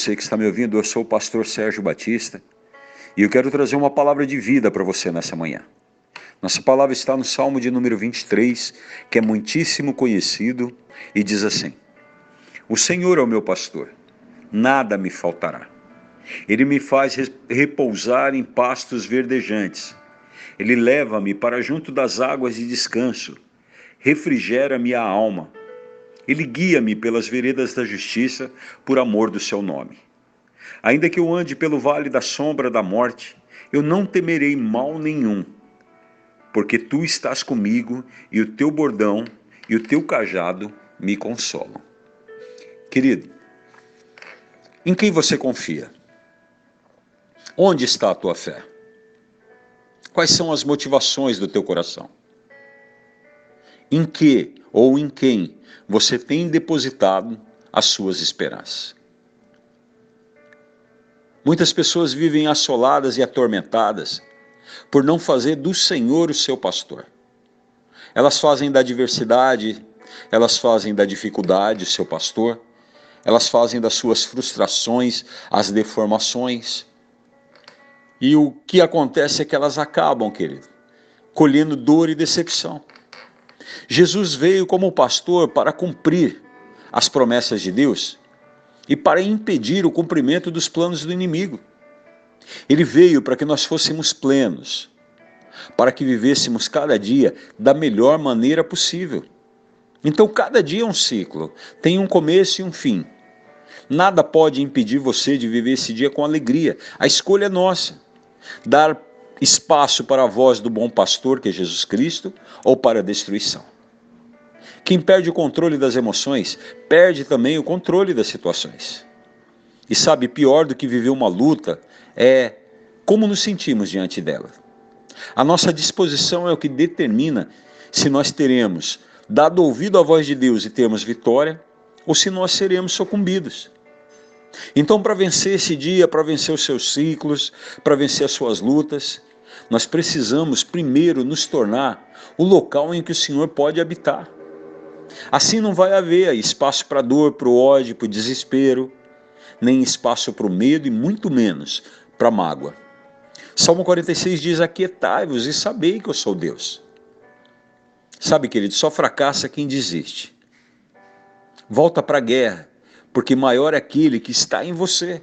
Você que está me ouvindo, eu sou o pastor Sérgio Batista e eu quero trazer uma palavra de vida para você nessa manhã. Nossa palavra está no Salmo de número 23, que é muitíssimo conhecido e diz assim: O Senhor é o meu pastor, nada me faltará. Ele me faz repousar em pastos verdejantes. Ele leva-me para junto das águas de descanso. Refrigera minha alma ele guia-me pelas veredas da justiça por amor do seu nome. Ainda que eu ande pelo vale da sombra da morte, eu não temerei mal nenhum, porque tu estás comigo e o teu bordão e o teu cajado me consolam. Querido, em quem você confia? Onde está a tua fé? Quais são as motivações do teu coração? Em que ou em quem você tem depositado as suas esperanças. Muitas pessoas vivem assoladas e atormentadas por não fazer do Senhor o seu pastor. Elas fazem da adversidade, elas fazem da dificuldade o seu pastor, elas fazem das suas frustrações as deformações. E o que acontece é que elas acabam, querido, colhendo dor e decepção. Jesus veio como pastor para cumprir as promessas de Deus e para impedir o cumprimento dos planos do inimigo. Ele veio para que nós fôssemos plenos, para que vivêssemos cada dia da melhor maneira possível. Então, cada dia é um ciclo, tem um começo e um fim. Nada pode impedir você de viver esse dia com alegria. A escolha é nossa. Dar espaço para a voz do bom pastor, que é Jesus Cristo, ou para a destruição. Quem perde o controle das emoções, perde também o controle das situações. E sabe, pior do que viver uma luta é como nos sentimos diante dela. A nossa disposição é o que determina se nós teremos dado ouvido à voz de Deus e termos vitória, ou se nós seremos sucumbidos. Então, para vencer esse dia, para vencer os seus ciclos, para vencer as suas lutas, nós precisamos primeiro nos tornar o local em que o Senhor pode habitar. Assim não vai haver espaço para dor, para o ódio, para o desespero, nem espaço para o medo e muito menos para mágoa. Salmo 46 diz: Aquietai-vos e sabei que eu sou Deus. Sabe, querido, só fracassa quem desiste. Volta para a guerra, porque maior é aquele que está em você.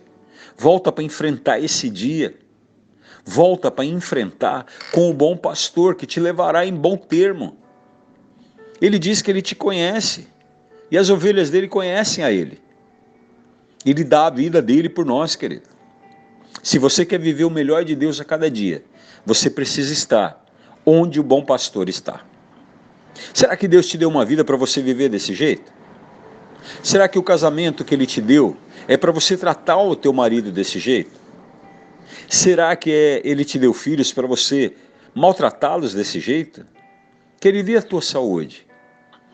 Volta para enfrentar esse dia Volta para enfrentar com o bom pastor que te levará em bom termo. Ele diz que ele te conhece e as ovelhas dele conhecem a ele. Ele dá a vida dele por nós, querido. Se você quer viver o melhor de Deus a cada dia, você precisa estar onde o bom pastor está. Será que Deus te deu uma vida para você viver desse jeito? Será que o casamento que ele te deu é para você tratar o teu marido desse jeito? Será que é, ele te deu filhos para você maltratá-los desse jeito? Queria a tua saúde.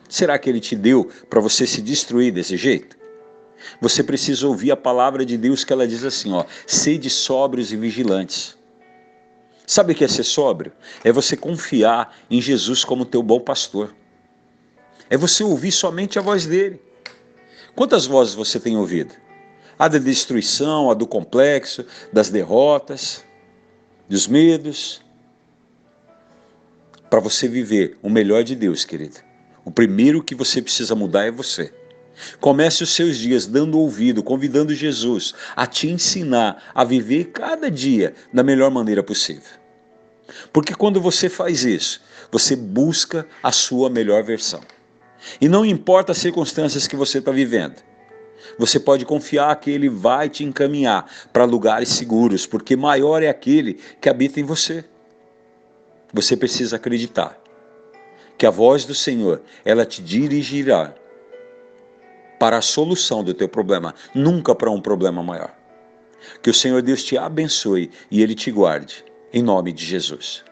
Será que ele te deu para você se destruir desse jeito? Você precisa ouvir a palavra de Deus que ela diz assim, ó, sede sóbrios e vigilantes. Sabe o que é ser sóbrio? É você confiar em Jesus como teu bom pastor. É você ouvir somente a voz dele. Quantas vozes você tem ouvido? A da destruição, a do complexo, das derrotas, dos medos. Para você viver o melhor de Deus, querido, o primeiro que você precisa mudar é você. Comece os seus dias dando ouvido, convidando Jesus a te ensinar a viver cada dia da melhor maneira possível. Porque quando você faz isso, você busca a sua melhor versão. E não importa as circunstâncias que você está vivendo, você pode confiar que Ele vai te encaminhar para lugares seguros, porque maior é aquele que habita em você. Você precisa acreditar que a voz do Senhor, ela te dirigirá para a solução do teu problema, nunca para um problema maior. Que o Senhor Deus te abençoe e Ele te guarde, em nome de Jesus.